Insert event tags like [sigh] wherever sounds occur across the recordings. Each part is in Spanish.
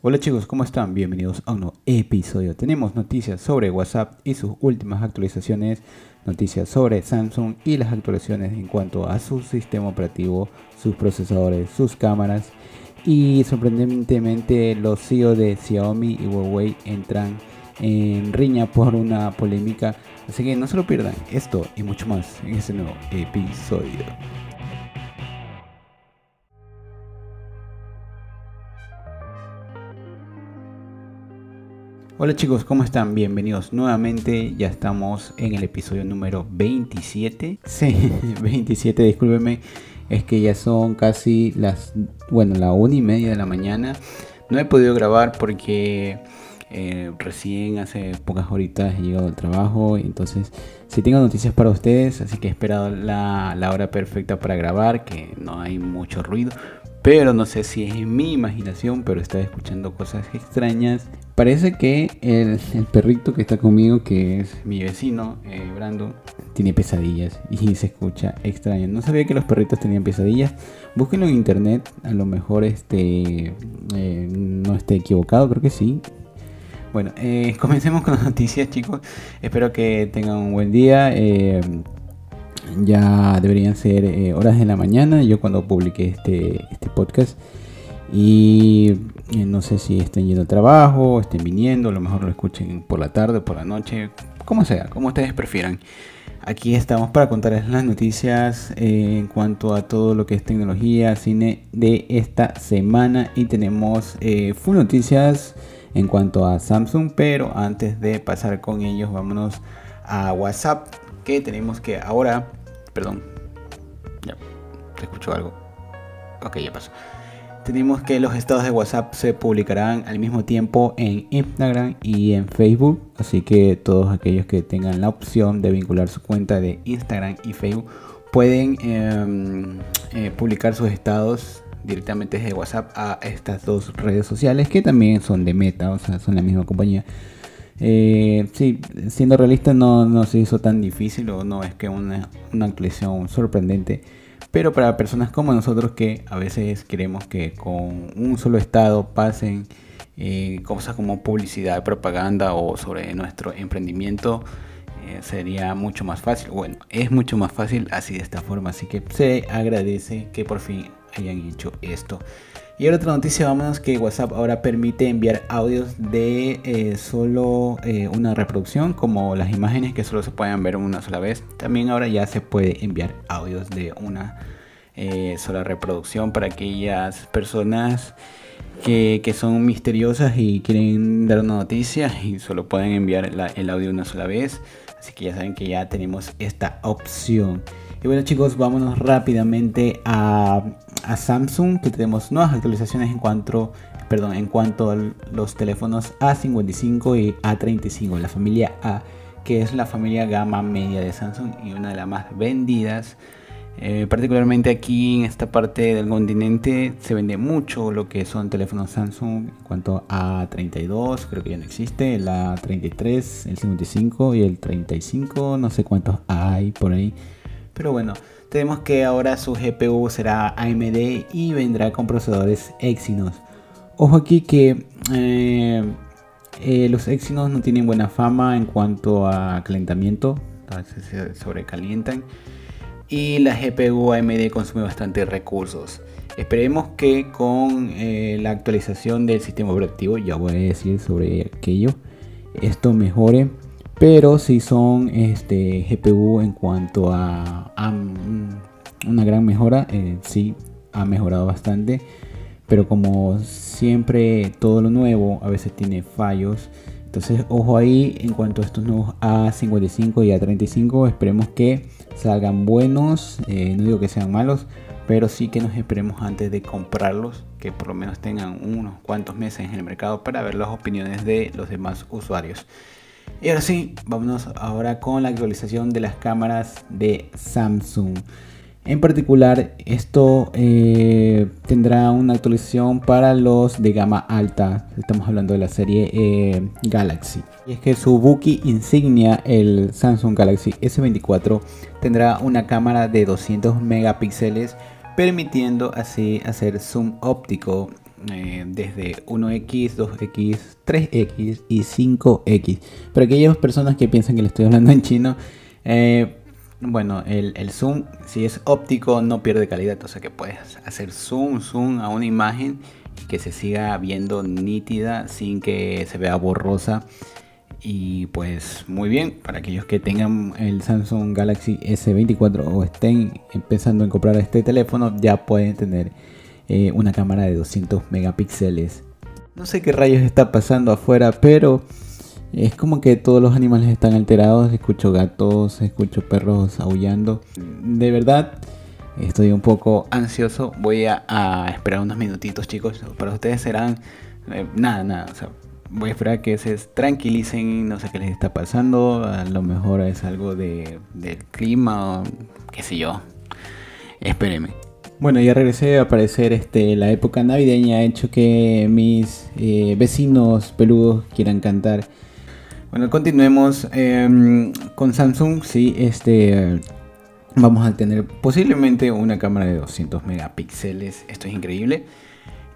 Hola chicos, ¿cómo están? Bienvenidos a un nuevo episodio. Tenemos noticias sobre WhatsApp y sus últimas actualizaciones, noticias sobre Samsung y las actualizaciones en cuanto a su sistema operativo, sus procesadores, sus cámaras y sorprendentemente los CEO de Xiaomi y Huawei entran en riña por una polémica. Así que no se lo pierdan esto y mucho más en este nuevo episodio. Hola chicos, ¿cómo están? Bienvenidos nuevamente. Ya estamos en el episodio número 27. Sí, [laughs] 27, discúlpeme. Es que ya son casi las, bueno, la una y media de la mañana. No he podido grabar porque eh, recién hace pocas horitas he llegado al trabajo. Entonces, si tengo noticias para ustedes, así que he esperado la, la hora perfecta para grabar, que no hay mucho ruido. Pero no sé si es en mi imaginación, pero estaba escuchando cosas extrañas. Parece que el, perrito que está conmigo, que es mi vecino, eh, Brando, tiene pesadillas y se escucha extraño. No sabía que los perritos tenían pesadillas. Búsquenlo en internet, a lo mejor este eh, no esté equivocado, creo que sí. Bueno, eh, [laughs] comencemos con las noticias, chicos. Espero que tengan un buen día ya deberían ser eh, horas de la mañana, yo cuando publiqué este, este podcast. Y eh, no sé si estén yendo al trabajo, estén viniendo, a lo mejor lo escuchen por la tarde, por la noche, como sea, como ustedes prefieran. Aquí estamos para contarles las noticias eh, en cuanto a todo lo que es tecnología, cine de esta semana. Y tenemos full noticias en cuanto a Samsung, pero antes de pasar con ellos, vámonos a WhatsApp, que tenemos que ahora Perdón. Ya, te escucho algo. Ok, ya pasó. Tenemos que los estados de WhatsApp se publicarán al mismo tiempo en Instagram y en Facebook. Así que todos aquellos que tengan la opción de vincular su cuenta de Instagram y Facebook pueden em, eh, publicar sus estados directamente desde WhatsApp a estas dos redes sociales que también son de Meta, o sea, son la misma compañía. Eh, sí, siendo realista no, se hizo tan difícil o no es que una, una ampliación sorprendente. Pero para personas como nosotros que a veces queremos que con un solo estado pasen eh, cosas como publicidad, propaganda o sobre nuestro emprendimiento, eh, sería mucho más fácil. Bueno, es mucho más fácil así de esta forma. Así que se agradece que por fin hayan hecho esto. Y otra noticia, vámonos que WhatsApp ahora permite enviar audios de eh, solo eh, una reproducción, como las imágenes que solo se pueden ver una sola vez. También ahora ya se puede enviar audios de una eh, sola reproducción para aquellas personas que, son misteriosas y quieren dar una noticia y solo pueden enviar el audio una sola vez. Así que ya saben que ya tenemos esta opción. Y bueno chicos, vámonos rápidamente a, Samsung, que tenemos nuevas actualizaciones en cuanto, perdón, en cuanto a los teléfonos A55 y A35, la familia A, que es la familia gama media de Samsung y una de las más vendidas. Eh, particularmente aquí en esta parte del continente se vende mucho lo que son teléfonos Samsung en cuanto a 32, creo que ya no existe, el A33, el 55 y el 35, no sé cuántos hay por ahí. Pero bueno, tenemos que ahora su GPU será AMD y vendrá con procesadores Exynos. Ojo aquí que eh, eh, los Exynos no tienen buena fama en cuanto a calentamiento, se sobrecalientan. Y la GPU AMD consume bastante recursos. Esperemos que con eh, la actualización del sistema operativo, ya voy a decir sobre aquello, esto mejore pero si son este, GPU en cuanto a, una gran mejora, eh, sí ha mejorado bastante. Pero como siempre todo lo nuevo a veces tiene fallos. Entonces ojo ahí en cuanto a estos nuevos A55 y A35. Esperemos que salgan buenos. Eh, no digo que sean malos. Pero sí que nos esperemos antes de comprarlos. Que por lo menos tengan unos cuantos meses en el mercado para ver las opiniones de los demás usuarios. Y ahora sí, vámonos ahora con la actualización de las cámaras de Samsung. En particular, esto eh, tendrá una actualización para los de gama alta. Estamos hablando de la serie eh, Galaxy. Y es que su buki insignia, el Samsung Galaxy S24, tendrá una cámara de 200 megapíxeles, permitiendo así hacer zoom óptico eh, desde 1X, 2X, 3X y 5X. Para aquellas personas que piensan que le estoy hablando en chino, bueno, el, zoom, si es óptico, no pierde calidad. O sea que puedes hacer zoom, zoom a una imagen que se siga viendo nítida sin que se vea borrosa. Y pues muy bien, para aquellos que tengan el Samsung Galaxy S24 o estén empezando a comprar este teléfono, ya pueden tener eh, una cámara de 200 megapíxeles. No sé qué rayos está pasando afuera, pero es como que todos los animales están alterados. Escucho gatos, escucho perros aullando. De verdad, estoy un poco ansioso. Voy a, esperar unos minutitos, chicos. Para ustedes serán eh, nada, nada. voy a esperar que se tranquilicen. No sé qué les está pasando. A lo mejor es algo de, del clima o qué sé yo. Espérenme. Bueno, ya regresé a aparecer este, la época navideña ha hecho que mis eh, vecinos peludos quieran cantar bueno, continuemos em, con Samsung. Sí, este vamos a tener posiblemente una cámara de 200 megapíxeles. Esto es increíble.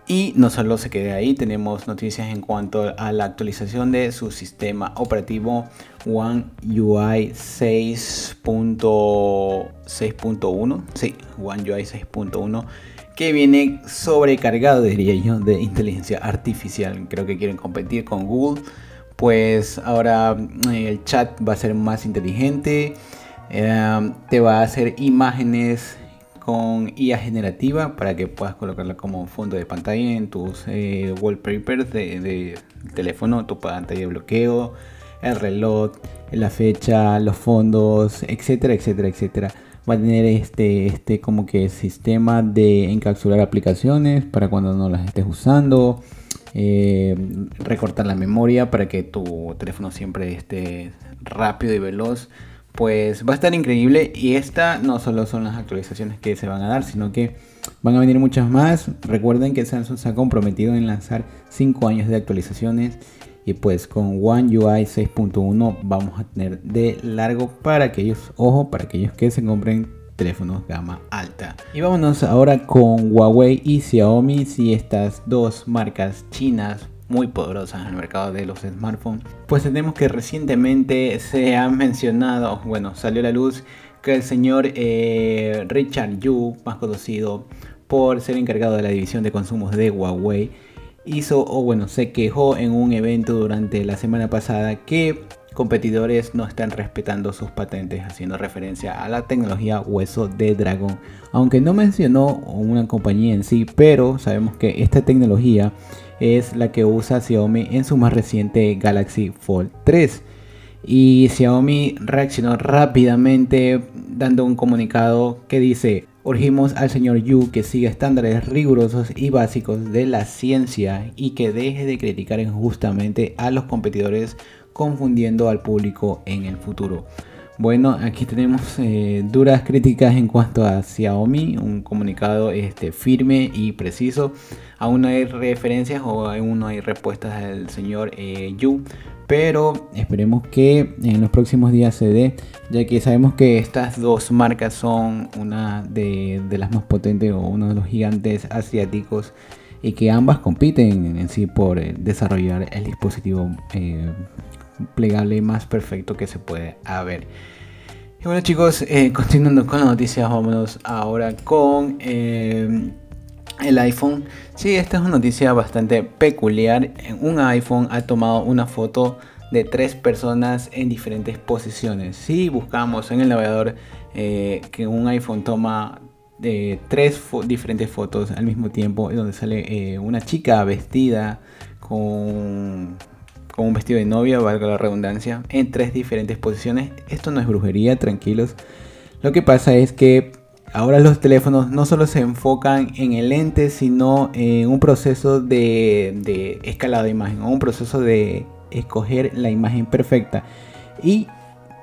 Y no solo se quede ahí, tenemos noticias en cuanto a la actualización de su sistema operativo One UI 6.6.1. Sí, One UI 6.1 que viene sobrecargado, diría yo, de inteligencia artificial. Creo que quieren competir con Google pues ahora eh, el chat va a ser más inteligente, eh, te va a hacer imágenes con IA generativa para que puedas colocarla como fondo de pantalla en tus eh, wallpapers de, teléfono, tu pantalla de bloqueo, el reloj, la fecha, los fondos, etcétera, etcétera, etcétera. Va a tener este, este como que sistema de encapsular aplicaciones para cuando no las estés usando. Eh, recortar la memoria para que tu teléfono siempre esté rápido y veloz. Pues va a estar increíble y esta no solo son las actualizaciones que se van a dar sino que van a venir muchas más. Recuerden que Samsung se ha comprometido en lanzar 5 años de actualizaciones y pues con One UI 6.1 vamos a tener de largo para aquellos ojo para aquellos que se compren teléfonos gama alta. Y vámonos ahora con Huawei y Xiaomi, si estas dos marcas chinas muy poderosas en el mercado de los smartphones, pues tenemos que recientemente se ha mencionado, bueno, salió a la luz que el señor eh, Richard Yu, más conocido por ser encargado de la división de consumos de Huawei, hizo o bueno, se quejó en un evento durante la semana pasada que competidores no están respetando sus patentes, haciendo referencia a la tecnología hueso de dragón. Aunque no mencionó una compañía en sí, pero sabemos que esta tecnología es la que usa Xiaomi en su más reciente Galaxy Fold 3. Y Xiaomi reaccionó rápidamente dando un comunicado que dice, urgimos al señor Yu que siga estándares rigurosos y básicos de la ciencia y que deje de criticar injustamente a los competidores confundiendo al público en el futuro. Bueno, aquí tenemos eh, duras críticas en cuanto a Xiaomi, un comunicado este, firme y preciso. Aún no hay referencias o aún no hay respuestas del señor eh, Yu, pero esperemos que en los próximos días se dé, ya que sabemos que estas dos marcas son una de, las más potentes o uno de los gigantes asiáticos y que ambas compiten en sí por eh, desarrollar el dispositivo plegable más perfecto que se puede haber. Y bueno chicos, eh, continuando con las noticias, vámonos ahora con eh, el iPhone. Sí, esta es una noticia bastante peculiar. Un iPhone ha tomado una foto de tres personas en diferentes posiciones. Si buscamos en el navegador eh, que un iPhone toma de tres diferentes fotos al mismo tiempo, donde sale una chica vestida con con un vestido de novia, valga la redundancia, en tres diferentes posiciones. Esto no es brujería, tranquilos. Lo que pasa es que ahora los teléfonos no solo se enfocan en el lente, sino en un proceso de, de escalado de imagen, o un proceso de escoger la imagen perfecta. Y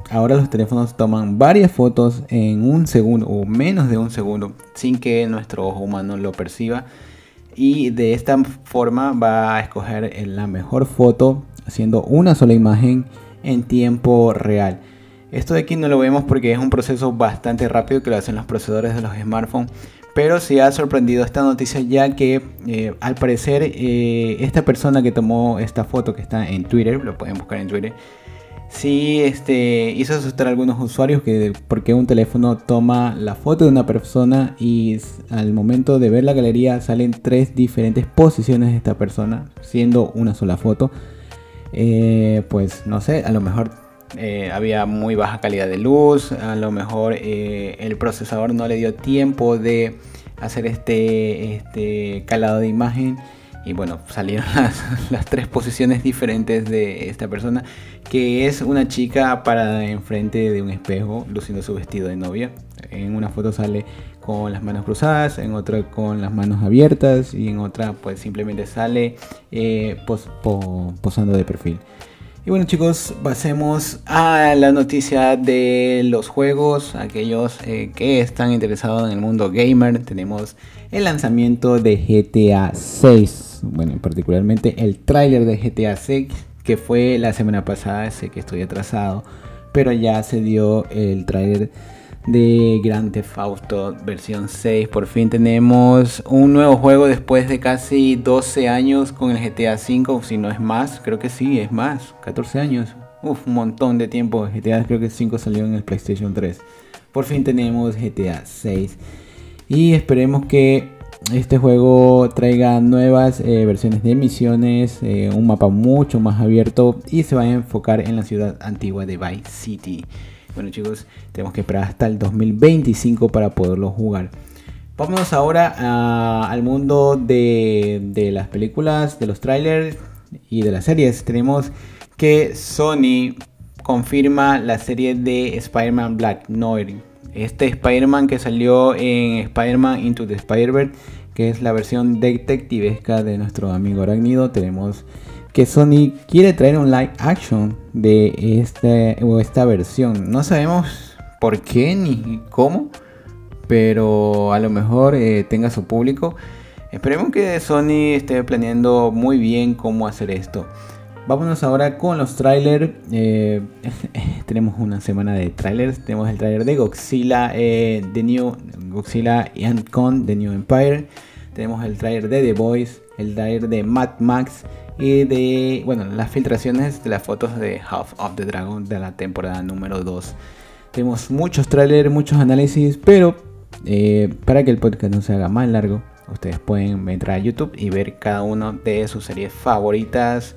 ahora los teléfonos toman varias fotos en un segundo o menos de un segundo sin que nuestro ojo humano lo perciba. Y de esta forma va a escoger la mejor foto haciendo una sola imagen en tiempo real. Esto de aquí no lo vemos porque es un proceso bastante rápido que lo hacen los procesadores de los smartphones, Pero sí ha sorprendido esta noticia ya que eh, al parecer eh, esta persona que tomó esta foto que está en Twitter, lo pueden buscar en Twitter, sí este, hizo asustar a algunos usuarios que porque un teléfono toma la foto de una persona y al momento de ver la galería salen tres diferentes posiciones de esta persona, siendo una sola foto. Eh, pues no sé, a lo mejor eh, había muy baja calidad de luz, a lo mejor eh, el procesador no le dio tiempo de hacer este, este calado de imagen y bueno, salieron [laughs] las, tres posiciones diferentes de esta persona, que es una chica parada enfrente de un espejo, luciendo su vestido de novia. En una foto sale con las manos cruzadas, en otra con las manos abiertas y en otra pues simplemente sale eh, posando de perfil. Y bueno chicos, pasemos a la noticia de los juegos, aquellos eh, que están interesados en el mundo gamer. Tenemos el lanzamiento de GTA 6, bueno, particularmente el tráiler de GTA 6 que fue la semana pasada, sé que estoy atrasado, pero ya se dio el tráiler de Grand Theft Auto versión 6. Por fin tenemos un nuevo juego después de casi 12 años con el GTA 5, si no es más, creo que sí, es más, 14 años. Un montón de tiempo. GTA creo que 5 salió en el PlayStation 3. Por fin tenemos GTA 6. Y esperemos que este juego traiga nuevas eh, versiones de misiones, eh, un mapa mucho más abierto y se vaya a enfocar en la ciudad antigua de Vice City. Bueno chicos, tenemos que esperar hasta el 2025 para poderlo jugar. Vámonos ahora al mundo de, las películas, de los trailers y de las series. Tenemos que Sony confirma la serie de Spider-Man Black Noir. Este Spider-Man que salió en Spider-Man Into the Spider-Verse, que es la versión detectivesca de nuestro amigo Arácnido. Tenemos que Sony quiere traer un live action de este, o esta versión. No sabemos por qué ni cómo, pero a lo mejor eh, tenga su público. Esperemos que Sony esté planeando muy bien cómo hacer esto. Vámonos ahora con los trailers. Eh, [laughs] tenemos una semana de trailers. Tenemos el trailer de Godzilla, eh, The New Godzilla and Con, The New Empire. Tenemos el trailer de The Boys, el trailer de Mad Max y de, bueno, las filtraciones de las fotos de Half of the Dragon de la temporada número 2. Tenemos muchos trailers, muchos análisis, pero eh, para que el podcast no se haga más largo, ustedes pueden entrar a YouTube y ver cada una de sus series favoritas.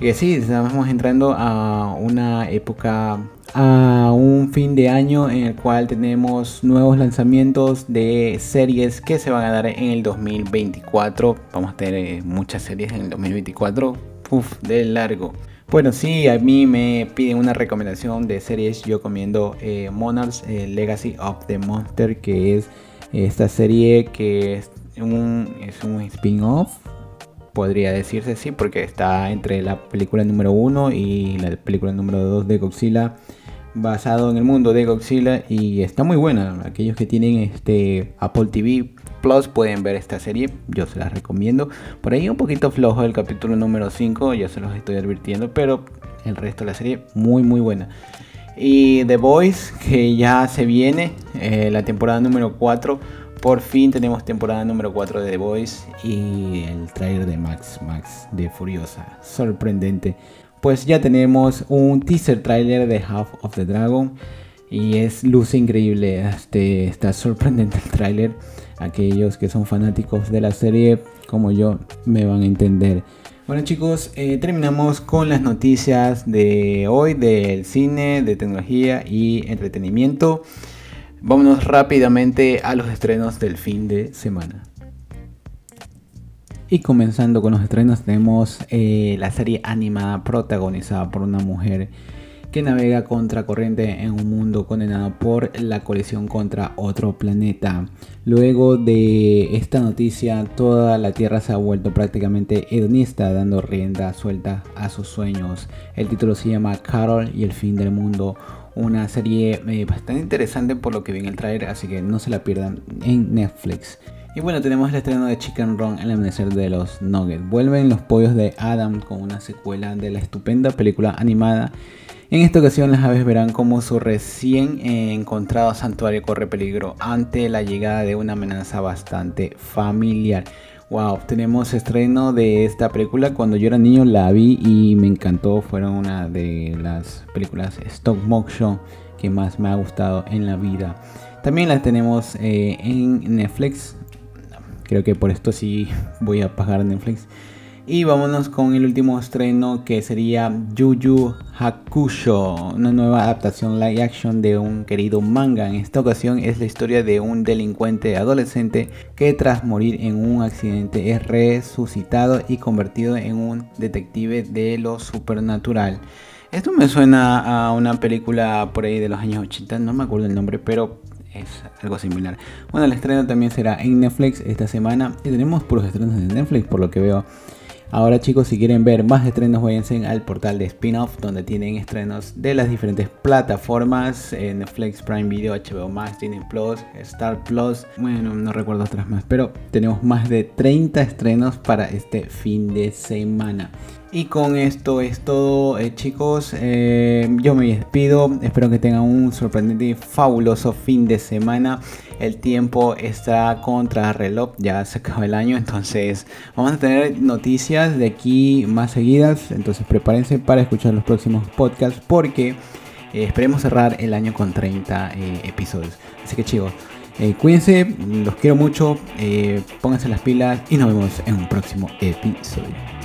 Y sí, estamos entrando a una época a un fin de año en el cual tenemos nuevos lanzamientos de series que se van a dar en el 2024. Vamos a tener eh, muchas series en el 2024. Uf, de largo. Bueno, sí, a mí me piden una recomendación de series. Yo comiendo eh, Monarchs eh, Legacy of the Monster, que es esta serie que es un, es un spin-off podría decirse sí, porque está entre la película número 1 y la película número 2 de Godzilla basado en el mundo de Godzilla y está muy buena. Aquellos que tienen este Apple TV Plus pueden ver esta serie, yo se las recomiendo. Por ahí un poquito flojo el capítulo número 5, ya se los estoy advirtiendo, pero el resto de la serie muy muy buena. Y The Voice, que ya se viene, eh, la temporada número 4. Por fin tenemos temporada número 4 de The Voice y el trailer de Max Max de Furiosa. Sorprendente pues ya tenemos un teaser trailer de Half of the Dragon y es luz increíble, este, está sorprendente el trailer. Aquellos que son fanáticos de la serie como yo me van a entender. Bueno chicos, eh, terminamos con las noticias de hoy del cine, de tecnología y entretenimiento. Vámonos rápidamente a los estrenos del fin de semana. Y comenzando con los estrenos tenemos eh, la serie animada protagonizada por una mujer que navega contra corriente en un mundo condenado por la colisión contra otro planeta. Luego de esta noticia, toda la Tierra se ha vuelto prácticamente hedonista, dando rienda suelta a sus sueños. El título se llama Carol y el fin del mundo. Una serie eh, bastante interesante por lo que vi en el trailer, así que no se la pierdan en Netflix. Y bueno, tenemos el estreno de Chicken Run, El amanecer de los Nuggets. Vuelven los pollos de Adam con una secuela de la estupenda película animada. En esta ocasión las aves verán cómo su recién encontrado santuario corre peligro ante la llegada de una amenaza bastante familiar. Wow, tenemos estreno de esta película. Cuando yo era niño la vi y me encantó. Fueron una de las películas stop motion que más me ha gustado en la vida. También la tenemos eh, en Netflix. Creo que por esto sí voy a pagar Netflix. Y vámonos con el último estreno que sería Yuyu Hakusho, una nueva adaptación live action de un querido manga. En esta ocasión es la historia de un delincuente adolescente que tras morir en un accidente es resucitado y convertido en un detective de lo supernatural. Esto me suena a una película por ahí de los años 80, no me acuerdo el nombre, pero es algo similar. Bueno, el estreno también será en Netflix esta semana y tenemos puros estrenos de Netflix por lo que veo. Ahora chicos, si quieren ver más estrenos, váyanse al portal de spin-off donde tienen estrenos de las diferentes plataformas, eh, Netflix, Prime Video, HBO Max, Disney Plus, Star Plus, bueno, no recuerdo otras más, pero tenemos más de 30 estrenos para este fin de semana. Y con esto es todo eh, chicos, eh, yo me despido, espero que tengan un sorprendente y fabuloso fin de semana. El tiempo está contra reloj, ya se acaba el año, entonces vamos a tener noticias de aquí más seguidas, entonces prepárense para escuchar los próximos podcasts porque eh, esperemos cerrar el año con 30 episodios. Así que chicos, cuídense, los quiero mucho, pónganse las pilas y nos vemos en un próximo episodio.